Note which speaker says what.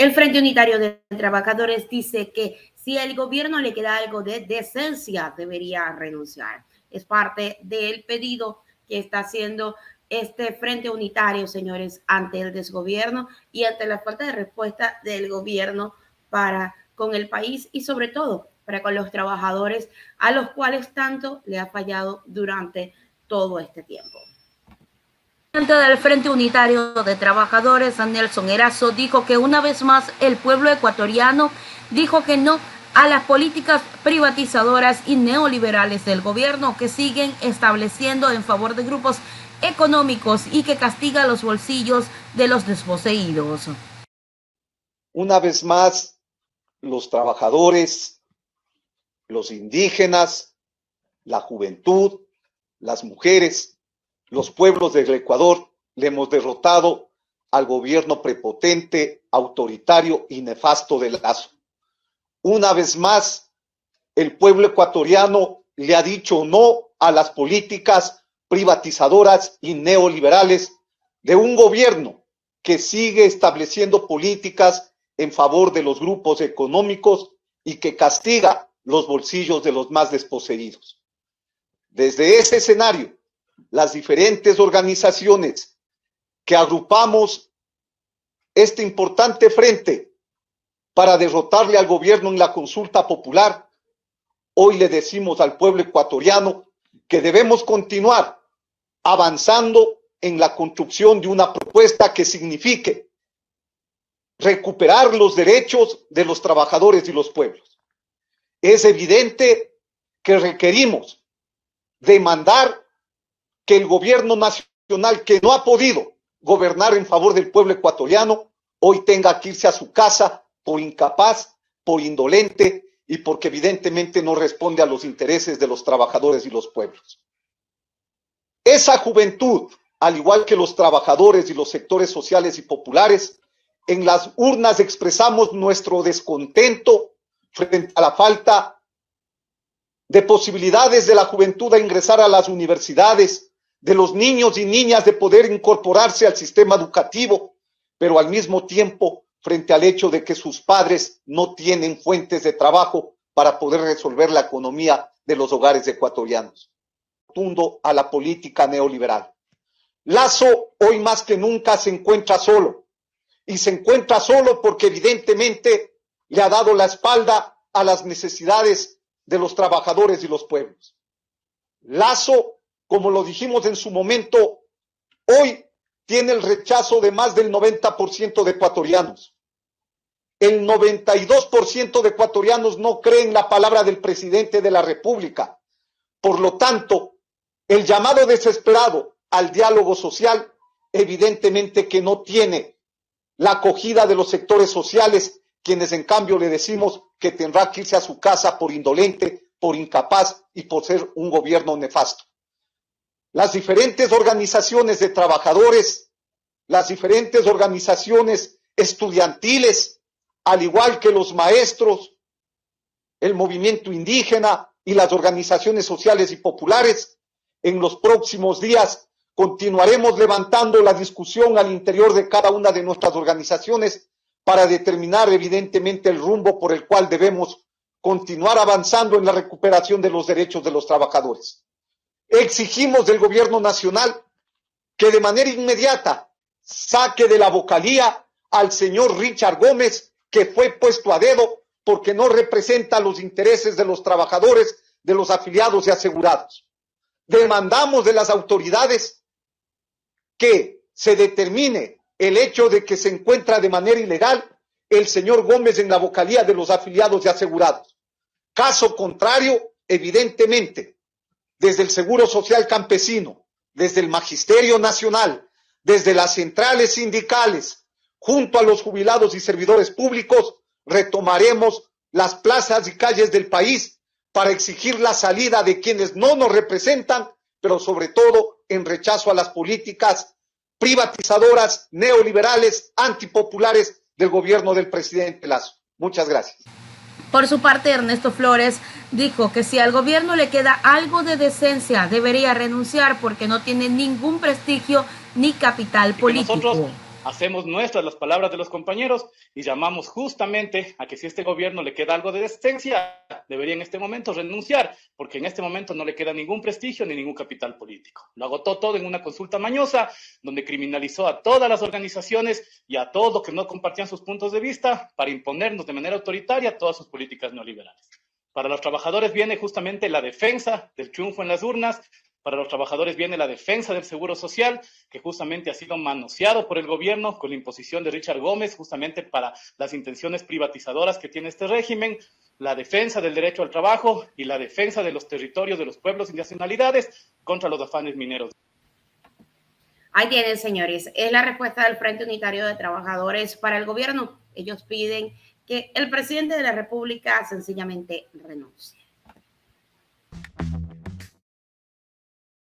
Speaker 1: El Frente Unitario de Trabajadores dice que si el gobierno le queda algo de decencia, debería renunciar. Es parte del pedido que está haciendo este Frente Unitario, señores, ante el desgobierno y ante la falta de respuesta del gobierno para con el país y sobre todo para con los trabajadores a los cuales tanto le ha fallado durante todo este tiempo. Presidente del Frente Unitario de Trabajadores, Nelson Erazo, dijo que una vez más el pueblo ecuatoriano dijo que no a las políticas privatizadoras y neoliberales del gobierno que siguen estableciendo en favor de grupos económicos y que castiga los bolsillos de los desposeídos.
Speaker 2: Una vez más, los trabajadores, los indígenas, la juventud, las mujeres, los pueblos del Ecuador, le hemos derrotado al gobierno prepotente, autoritario y nefasto de Lazo. Una vez más, el pueblo ecuatoriano le ha dicho no a las políticas privatizadoras y neoliberales de un gobierno que sigue estableciendo políticas en favor de los grupos económicos y que castiga los bolsillos de los más desposeídos. Desde ese escenario, las diferentes organizaciones que agrupamos este importante frente para derrotarle al gobierno en la consulta popular, hoy le decimos al pueblo ecuatoriano que debemos continuar avanzando en la construcción de una propuesta que signifique recuperar los derechos de los trabajadores y los pueblos. Es evidente que requerimos demandar que el gobierno nacional que no ha podido gobernar en favor del pueblo ecuatoriano hoy tenga que irse a su casa por incapaz, por indolente y porque evidentemente no responde a los intereses de los trabajadores y los pueblos. Esa juventud, al igual que los trabajadores y los sectores sociales y populares, en las urnas expresamos nuestro descontento frente a la falta de posibilidades de la juventud a ingresar a las universidades, de los niños y niñas de poder incorporarse al sistema educativo, pero al mismo tiempo frente al hecho de que sus padres no tienen fuentes de trabajo para poder resolver la economía de los hogares ecuatorianos. Tundo a la política neoliberal. Lazo hoy más que nunca se encuentra solo y se encuentra solo porque evidentemente le ha dado la espalda a las necesidades de los trabajadores y los pueblos. Lazo, como lo dijimos en su momento, hoy tiene el rechazo de más del 90% de ecuatorianos. El 92% de ecuatorianos no creen la palabra del presidente de la República. Por lo tanto, el llamado desesperado al diálogo social evidentemente que no tiene la acogida de los sectores sociales, quienes en cambio le decimos que tendrá que irse a su casa por indolente, por incapaz y por ser un gobierno nefasto las diferentes organizaciones de trabajadores, las diferentes organizaciones estudiantiles, al igual que los maestros, el movimiento indígena y las organizaciones sociales y populares, en los próximos días continuaremos levantando la discusión al interior de cada una de nuestras organizaciones para determinar evidentemente el rumbo por el cual debemos continuar avanzando en la recuperación de los derechos de los trabajadores. Exigimos del gobierno nacional que de manera inmediata saque de la vocalía al señor Richard Gómez, que fue puesto a dedo porque no representa los intereses de los trabajadores, de los afiliados y asegurados. Demandamos de las autoridades que se determine el hecho de que se encuentra de manera ilegal el señor Gómez en la vocalía de los afiliados y asegurados. Caso contrario, evidentemente, desde el Seguro Social Campesino, desde el Magisterio Nacional, desde las centrales sindicales, junto a los jubilados y servidores públicos, retomaremos las plazas y calles del país para exigir la salida de quienes no nos representan, pero sobre todo en rechazo a las políticas privatizadoras, neoliberales, antipopulares del gobierno del presidente Lazo. Muchas gracias.
Speaker 1: Por su parte, Ernesto Flores dijo que si al gobierno le queda algo de decencia, debería renunciar porque no tiene ningún prestigio ni capital político.
Speaker 3: Nosotros hacemos nuestras las palabras de los compañeros y llamamos justamente a que si este gobierno le queda algo de decencia, debería en este momento renunciar, porque en este momento no le queda ningún prestigio ni ningún capital político. Lo agotó todo en una consulta mañosa, donde criminalizó a todas las organizaciones y a todos los que no compartían sus puntos de vista para imponernos de manera autoritaria todas sus políticas neoliberales. Para los trabajadores viene justamente la defensa del triunfo en las urnas, para los trabajadores viene la defensa del seguro social, que justamente ha sido manoseado por el gobierno con la imposición de Richard Gómez, justamente para las intenciones privatizadoras que tiene este régimen, la defensa del derecho al trabajo y la defensa de los territorios de los pueblos y nacionalidades contra los afanes mineros.
Speaker 1: Ahí tienen, señores. Es la respuesta del Frente Unitario de Trabajadores para el gobierno. Ellos piden que el presidente de la República sencillamente renuncie.